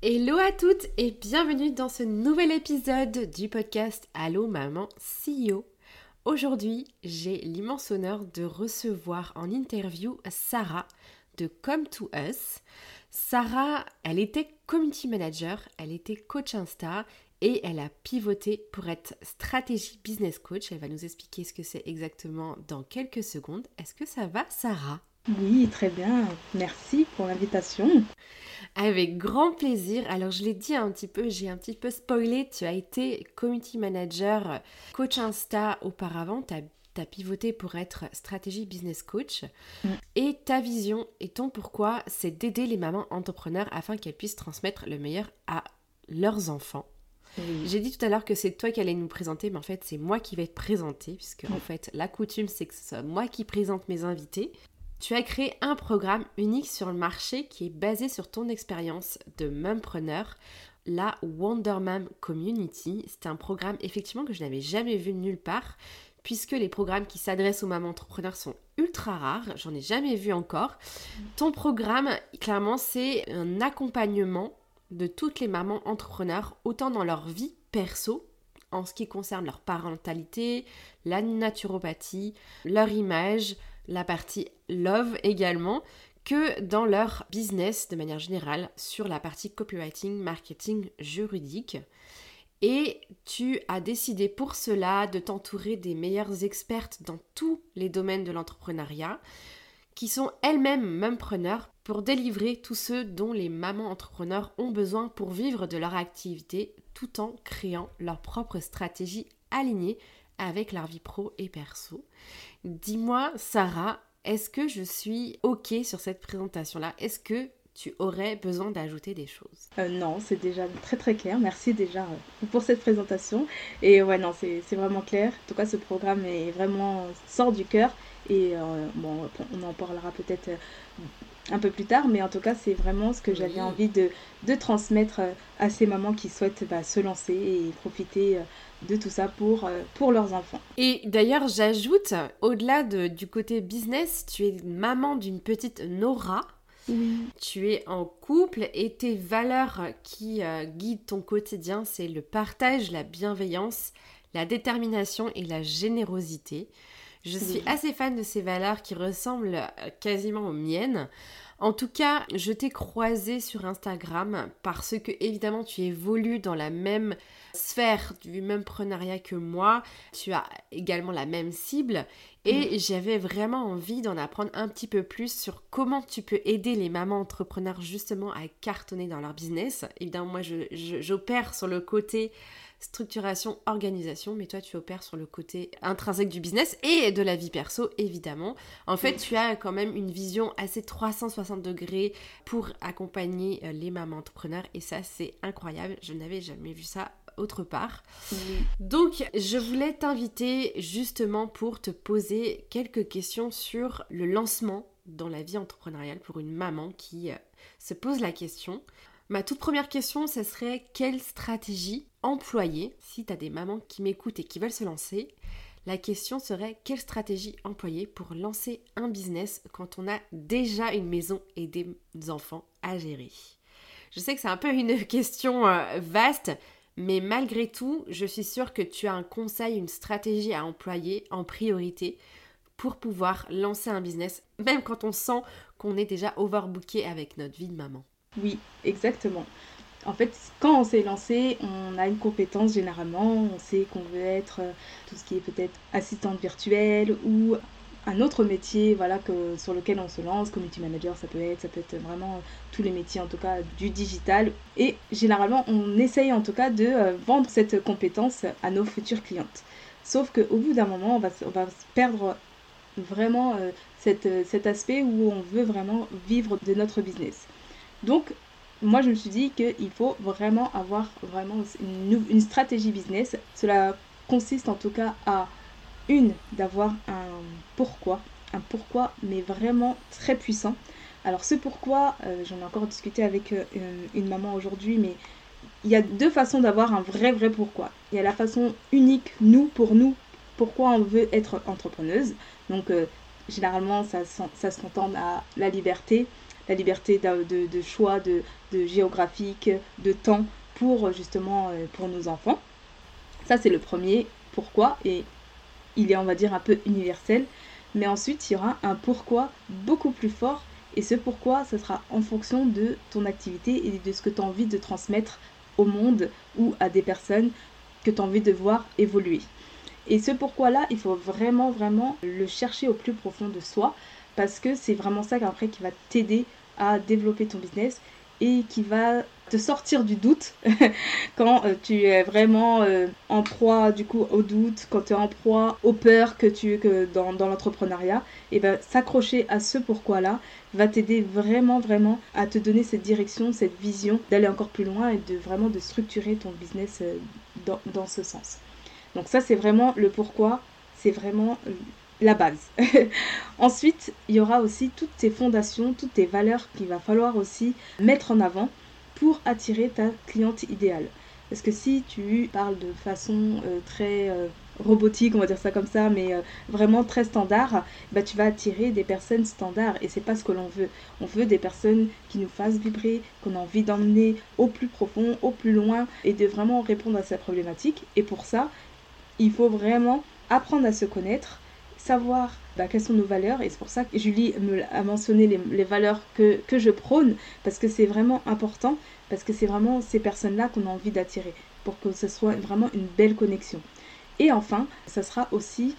Hello à toutes et bienvenue dans ce nouvel épisode du podcast Allo Maman CEO. Aujourd'hui, j'ai l'immense honneur de recevoir en interview Sarah de Come to Us. Sarah, elle était community manager, elle était coach Insta et elle a pivoté pour être stratégie business coach. Elle va nous expliquer ce que c'est exactement dans quelques secondes. Est-ce que ça va, Sarah? Oui, très bien. Merci pour l'invitation. Avec grand plaisir. Alors je l'ai dit un petit peu, j'ai un petit peu spoilé, tu as été community manager, coach Insta auparavant, tu as pivoté pour être stratégie business coach. Mm. Et ta vision et ton pourquoi, c'est d'aider les mamans entrepreneurs afin qu'elles puissent transmettre le meilleur à leurs enfants. J'ai dit tout à l'heure que c'est toi qui allais nous présenter, mais en fait, c'est moi qui vais te présenter, puisque en mm. fait, la coutume, c'est que ce soit moi qui présente mes invités. Tu as créé un programme unique sur le marché qui est basé sur ton expérience de mumpreneur, la Wonder Mom Community. C'est un programme effectivement que je n'avais jamais vu nulle part puisque les programmes qui s'adressent aux mamans entrepreneurs sont ultra rares, j'en ai jamais vu encore. Ton programme, clairement, c'est un accompagnement de toutes les mamans entrepreneurs, autant dans leur vie perso, en ce qui concerne leur parentalité, la naturopathie, leur image, la partie love également, que dans leur business de manière générale sur la partie copywriting, marketing, juridique. Et tu as décidé pour cela de t'entourer des meilleures expertes dans tous les domaines de l'entrepreneuriat, qui sont elles-mêmes mumpreneurs, pour délivrer tous ceux dont les mamans entrepreneurs ont besoin pour vivre de leur activité tout en créant leur propre stratégie alignée avec leur pro et perso. Dis-moi, Sarah, est-ce que je suis OK sur cette présentation-là? Est-ce que tu aurais besoin d'ajouter des choses? Euh, Non, c'est déjà très très clair. Merci déjà euh, pour cette présentation. Et ouais, non, c'est vraiment clair. En tout cas, ce programme est vraiment sort du cœur. Et euh, bon, on en parlera peut-être un peu plus tard, mais en tout cas, c'est vraiment ce que j'avais envie de, de, transmettre à ces mamans qui souhaitent bah, se lancer et profiter de tout ça pour, pour leurs enfants. Et d'ailleurs, j'ajoute, au-delà du côté business, tu es maman d'une petite Nora. Tu es en couple et tes valeurs qui euh, guident ton quotidien, c'est le partage, la bienveillance, la détermination et la générosité. Je suis assez fan de ces valeurs qui ressemblent euh, quasiment aux miennes. En tout cas, je t'ai croisé sur Instagram parce que évidemment tu évolues dans la même sphère du même prenariat que moi. Tu as également la même cible et mm. j'avais vraiment envie d'en apprendre un petit peu plus sur comment tu peux aider les mamans entrepreneurs justement à cartonner dans leur business. Évidemment, moi j'opère sur le côté structuration, organisation, mais toi tu opères sur le côté intrinsèque du business et de la vie perso, évidemment. En fait, tu as quand même une vision assez 360 degrés pour accompagner euh, les mamans entrepreneurs et ça c'est incroyable, je n'avais jamais vu ça autre part. Donc, je voulais t'inviter justement pour te poser quelques questions sur le lancement dans la vie entrepreneuriale pour une maman qui euh, se pose la question. Ma toute première question, ce serait quelle stratégie employer si tu as des mamans qui m'écoutent et qui veulent se lancer La question serait quelle stratégie employer pour lancer un business quand on a déjà une maison et des enfants à gérer? Je sais que c'est un peu une question euh, vaste, mais malgré tout, je suis sûre que tu as un conseil, une stratégie à employer en priorité pour pouvoir lancer un business, même quand on sent qu'on est déjà overbooké avec notre vie de maman. Oui, exactement. En fait, quand on s'est lancé, on a une compétence généralement. On sait qu'on veut être euh, tout ce qui est peut-être assistante virtuelle ou un autre métier voilà que sur lequel on se lance. Community manager ça peut être ça peut être vraiment tous les métiers en tout cas du digital. Et généralement on essaye en tout cas de euh, vendre cette compétence à nos futures clientes. Sauf qu'au bout d'un moment on va, perdre vraiment euh, euh, cet aspect où on veut vraiment vivre de notre business. Donc moi je me suis dit qu'il faut vraiment avoir vraiment une, stratégie business cela consiste en tout cas à une, d'avoir un pourquoi, un pourquoi mais vraiment très puissant. Alors ce pourquoi, euh, j'en ai encore discuté avec euh, une, maman aujourd'hui, mais il y a deux façons d'avoir un vrai vrai pourquoi. Il y a la façon unique, nous, pour nous, pourquoi on veut être entrepreneuse. Donc euh, généralement ça, ça se contente à la liberté, la liberté de, choix, de, géographique, de temps pour justement pour nos enfants. Ça c'est le premier pourquoi et il est, on va dire, un peu universel. Mais ensuite, il y aura un pourquoi beaucoup plus fort. Et ce pourquoi, ce sera en fonction de ton activité et de ce que tu as envie de transmettre au monde ou à des personnes que tu as envie de voir évoluer. Et ce pourquoi-là, il faut vraiment, vraiment le chercher au plus profond de soi parce que c'est vraiment ça après qui va t'aider à développer ton business et qui va te sortir du doute quand euh, tu es vraiment euh, en proie du coup au doute, quand tu es en proie aux peurs que tu que dans, dans l'entrepreneuriat, et ben s'accrocher à ce pourquoi là va t'aider vraiment vraiment à te donner cette direction, cette vision d'aller encore plus loin et de vraiment de structurer ton business euh, dans, dans ce sens. Donc ça c'est vraiment le pourquoi, c'est vraiment la base. Ensuite, il y aura aussi toutes tes fondations, toutes tes valeurs qu'il va falloir aussi mettre en avant pour attirer ta cliente idéale. Parce que si tu parles de façon euh, très euh, robotique, on va dire ça comme ça, mais euh, vraiment très standard, bah, tu vas attirer des personnes standards et c'est pas ce que l'on veut. On veut des personnes qui nous fassent vibrer, qu'on a envie d'emmener au plus profond, au plus loin et de vraiment répondre à sa problématique. Et pour ça, il faut vraiment apprendre à se connaître, savoir bah, quelles sont nos valeurs. Et c'est pour ça que Julie me a mentionné les, valeurs que, que, je prône, parce que c'est vraiment important, parce que c'est vraiment ces personnes-là qu'on a envie d'attirer, pour que ce soit vraiment une belle connexion. Et enfin, ça sera aussi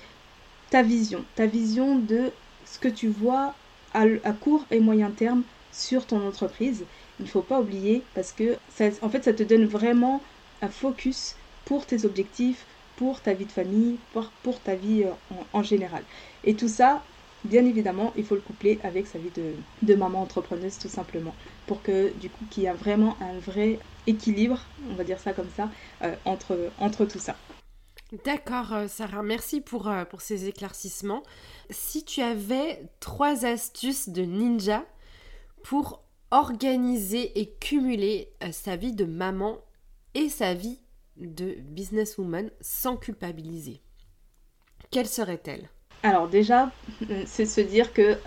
ta vision, ta vision de ce que tu vois à, court et moyen terme sur ton entreprise. Il ne faut pas oublier parce que ça, en fait ça te donne vraiment un focus pour tes objectifs, pour ta vie de famille, pour, pour ta vie euh, en, général. Et tout ça, bien évidemment, il faut le coupler avec sa vie de, de maman entrepreneuse tout simplement. Pour que du coup, qu'il y a vraiment un vrai équilibre, on va dire ça comme ça, euh, entre, entre tout ça. D'accord, euh, Sarah, merci pour, pour ces éclaircissements. Si tu avais trois astuces de ninja pour organiser et cumuler sa vie de maman et sa vie de businesswoman sans culpabiliser Quelle serait-elle? Alors déjà, c'est se dire que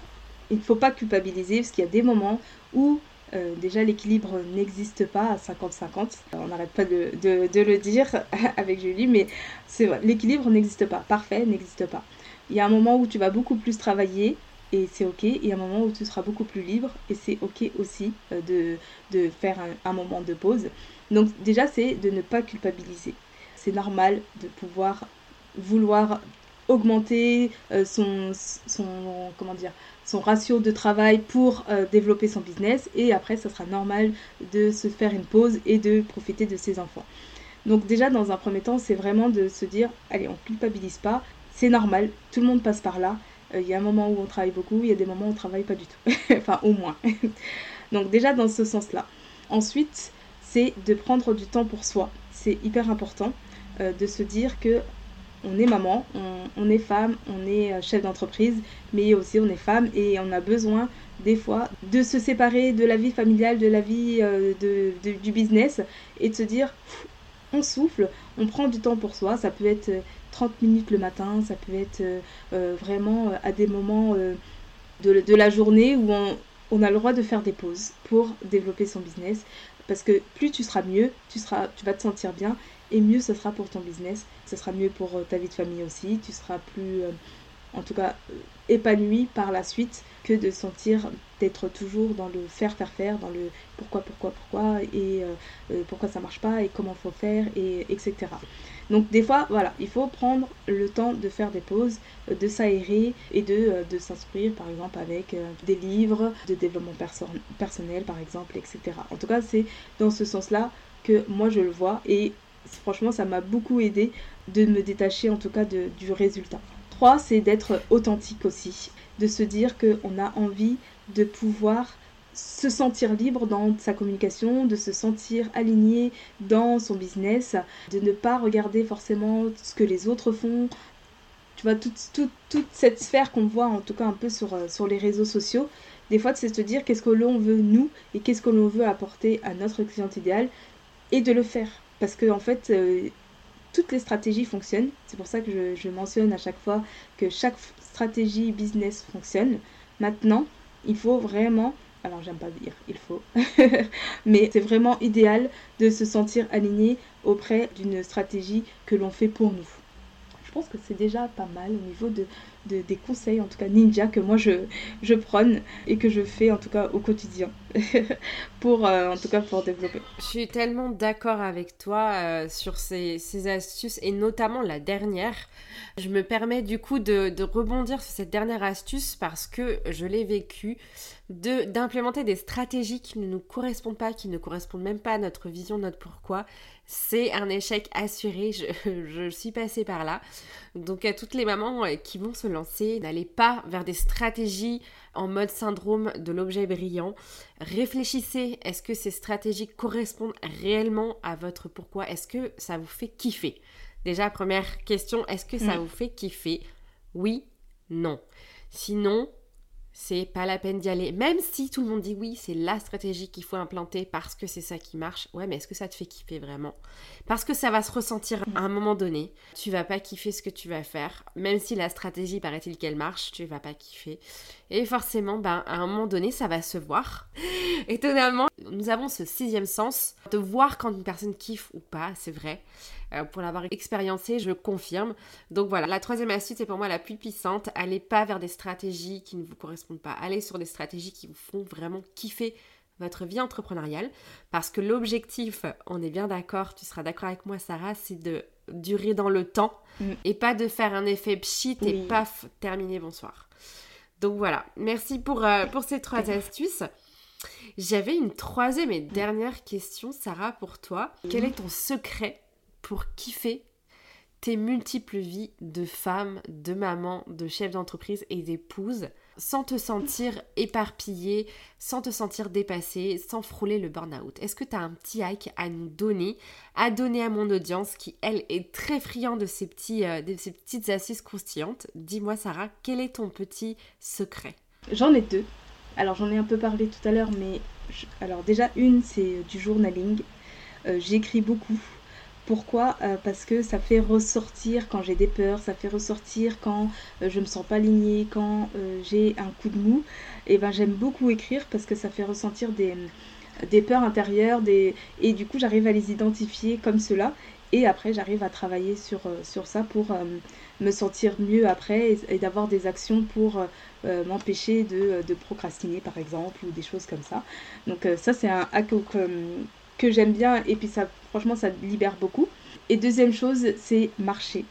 il ne faut pas culpabiliser parce qu'il y a des moments où euh, déjà l'équilibre n'existe pas à 50-50. On n'arrête pas de, le dire avec Julie, mais c'est l'équilibre n'existe pas. Parfait, n'existe pas. Il y a un moment où tu vas beaucoup plus travailler et c'est ok. Il y a un moment où tu seras beaucoup plus libre et c'est ok aussi euh, de, faire un, moment de pause. Donc déjà, c'est de ne pas culpabiliser. C'est normal de pouvoir vouloir augmenter euh, son, son, comment dire, son ratio de travail pour euh, développer son business et après, ça sera normal de se faire une pause et de profiter de ses enfants. Donc déjà, dans un premier temps, c'est vraiment de se dire, allez, on culpabilise pas, c'est normal, tout le monde passe par là. Euh, il y a un moment où on travaille beaucoup, il y a des moments où on travaille pas du tout, enfin au moins. Donc déjà dans ce sens-là. Ensuite, c'est de prendre du temps pour soi. C'est hyper important euh, de se dire que on est maman, on, est femme, on est euh, chef d'entreprise, mais aussi on est femme et on a besoin des fois de se séparer de la vie familiale, de la vie du business et de se dire on souffle, on prend du temps pour soi. Ça peut être 30 minutes le matin, ça peut être vraiment à des moments de, la journée où on, a le droit de faire des pauses pour développer son business. Parce que plus tu seras mieux, tu, seras, tu vas te sentir bien et mieux ce sera pour ton business. Ce sera mieux pour euh, ta vie de famille aussi. Tu seras plus, euh, en tout cas, euh, épanoui par la suite que de sentir d'être toujours dans le faire, faire, faire, dans le pourquoi, pourquoi, pourquoi et pourquoi ça marche pas et comment faut faire et etc. Donc des fois, voilà, il faut prendre le temps de faire des pauses, euh, de s'aérer et de, euh, de par exemple avec des livres de développement personnel par exemple, etc. En tout cas, c'est dans ce sens-là que moi je le vois et franchement ça m'a beaucoup aidé de me détacher en tout cas du résultat. Trois, c'est d'être authentique aussi, de se dire qu'on a envie de pouvoir se sentir libre dans sa communication, de se sentir aligné dans son business, de ne pas regarder forcément ce que les autres font. Tu vois, toute, toute, cette sphère qu'on voit en tout cas un peu sur, euh, sur les réseaux sociaux, des fois c'est se dire qu'est-ce que l'on veut nous et qu'est-ce que l'on veut apporter à notre client idéal et de le faire. Parce que en fait, euh, toutes les stratégies fonctionnent. C'est pour ça que je, je mentionne à chaque fois que chaque stratégie business fonctionne. Maintenant, il faut vraiment alors j'aime pas dire il faut, mais c'est vraiment idéal de se sentir aligné auprès d'une stratégie que l'on fait pour nous. Je pense que c'est déjà pas mal au niveau de, des conseils, en tout cas ninja, que moi je, je prône et que je fais en tout cas au quotidien, pour euh, en tout cas pour développer. Je suis tellement d'accord avec toi euh, sur ces, ces, astuces et notamment la dernière. Je me permets du coup de, de rebondir sur cette dernière astuce parce que je l'ai vécu d'implémenter des stratégies qui ne nous correspondent pas, qui ne correspondent même pas à notre vision, notre pourquoi, c'est un échec assuré. Je, je, suis passée par là. Donc à toutes les mamans euh, qui vont se lancer, n'allez pas vers des stratégies en mode syndrome de l'objet brillant. Réfléchissez, est-ce que ces stratégies correspondent réellement à votre pourquoi? Est-ce que ça vous fait kiffer? Déjà, première question, est-ce que ça mm. vous fait kiffer? Oui, non. Sinon, c'est pas la peine d'y aller. Même si tout le monde dit oui, c'est la stratégie qu'il faut implanter parce que c'est ça qui marche. Ouais, mais est-ce que ça te fait kiffer vraiment? Parce que ça va se ressentir à un moment donné. Tu vas pas kiffer ce que tu vas faire. Même si la stratégie paraît-il qu'elle marche, tu vas pas kiffer. Et forcément, ben, à un moment donné, ça va se voir. Étonnamment, nous avons ce sixième sens de voir quand une personne kiffe ou pas, c'est vrai. Euh, pour l'avoir expériencé, je confirme. Donc voilà, la troisième astuce est pour moi la plus puissante. Allez pas vers des stratégies qui ne vous correspondent pas. Allez sur des stratégies qui vous font vraiment kiffer votre vie entrepreneuriale. Parce que l'objectif, on est bien d'accord, tu seras d'accord avec moi Sarah, c'est de durer dans le temps mm. et pas de faire un effet pchit et paf, terminé, bonsoir. Donc voilà, merci pour, euh, pour ces trois astuces. J'avais une troisième et dernière question, Sarah, pour toi. Quel est ton secret pour kiffer tes multiples vies de femme, de maman, de chef d'entreprise et d'épouse sans te sentir éparpillée, sans te sentir dépassée, sans frôler le burn-out. Est-ce que tu as un petit hack à nous donner, à donner à mon audience qui, elle, est très friande de ces, petits, euh, petites assises croustillantes? Dis-moi, Sarah, quel est ton petit secret? J'en ai deux. Alors, j'en ai un peu parlé tout à l'heure, mais alors déjà, une, c'est du journaling. Euh, j'écris beaucoup. Pourquoi? Euh, Parce que ça fait ressortir quand j'ai des peurs, ça fait ressortir quand euh, je me sens pas alignée, quand euh, j'ai un coup de mou. Et ben j'aime beaucoup écrire parce que ça fait ressentir des, peurs intérieures, et du coup j'arrive à les identifier comme cela. Et après j'arrive à travailler sur, ça pour me sentir mieux après et, d'avoir des actions pour m'empêcher de, procrastiner par exemple ou des choses comme ça. Donc ça c'est un hack j'aime bien et puis ça franchement ça libère beaucoup. Et deuxième chose, c'est marcher.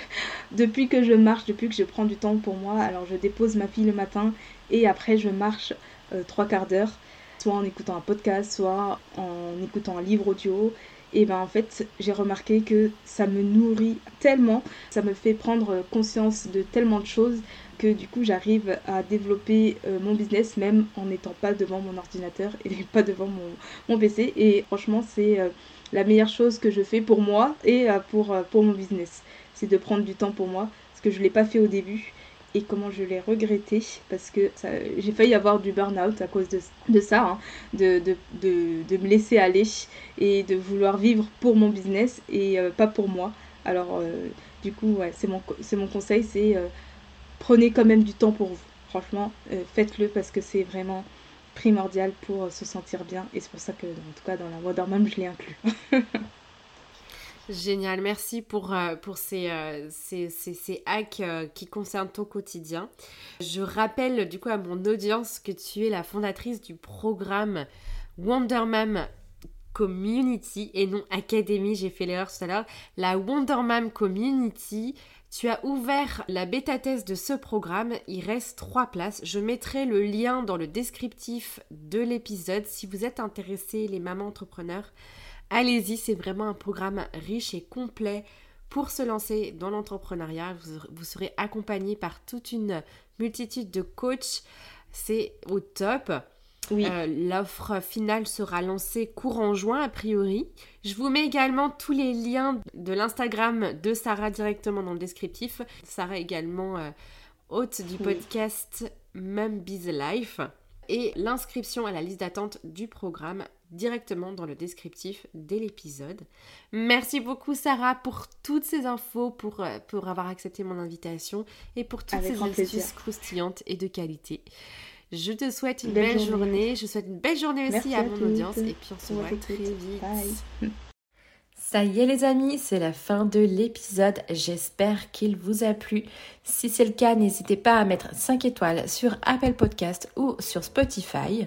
depuis que je marche, depuis que je prends du temps pour moi, alors je dépose ma fille le matin et après je marche euh, trois quarts d'heure, soit en écoutant un podcast, soit en écoutant un livre audio. Et ben en fait, j'ai remarqué que ça me nourrit tellement, ça me fait prendre conscience de tellement de choses que du coup j'arrive à développer euh, mon business même en n'étant pas devant mon ordinateur et pas devant mon, PC. Et franchement, c'est euh, la meilleure chose que je fais pour moi et euh, pour, pour mon business. C'est de prendre du temps pour moi parce que je ne l'ai pas fait au début et comment je l'ai regretté parce que j'ai failli avoir du burn-out à cause de, ça, hein, de, me laisser aller et de vouloir vivre pour mon business et pas pour moi. Alors du coup, c'est mon, mon conseil, c'est prenez quand même du temps pour vous. Franchement, euh, faites-le parce que c'est vraiment primordial pour euh, se sentir bien. Et c'est pour ça que, en tout cas, dans la Wonderman, je l'ai inclus. Génial, merci pour, euh, pour ces, ces, ces, hacks qui concernent ton quotidien. Je rappelle du coup à mon audience que tu es la fondatrice du programme Wonderman Community et non Academy, j'ai fait l'erreur tout à l'heure, la Wonderman Community. Tu as ouvert la bêta test de ce programme, il reste trois places. Je mettrai le lien dans le descriptif de l'épisode si vous êtes intéressés, les mamans entrepreneurs. Allez-y, c'est vraiment un programme riche et complet pour se lancer dans l'entrepreneuriat. Vous, serez accompagné par toute une multitude de coachs. C'est au top. Euh, l'offre finale sera lancée courant juin a priori. Je vous mets également tous les liens de l'Instagram de Sarah directement dans le descriptif. Sarah également euh, hôte du podcast Mum Biz Life. Et l'inscription à la liste d'attente du programme directement dans le descriptif de l'épisode. Merci beaucoup Sarah pour toutes ces infos, pour, euh, pour avoir accepté mon invitation et pour toutes ces astuces croustillantes et de qualité. Je te souhaite une belle, journée. Je souhaite une belle journée aussi à, mon audience. Et puis on se voit très vite. Ça y est les amis, c'est la fin de l'épisode. J'espère qu'il vous a plu. Si c'est le cas, n'hésitez pas à mettre 5 étoiles sur Apple Podcast ou sur Spotify.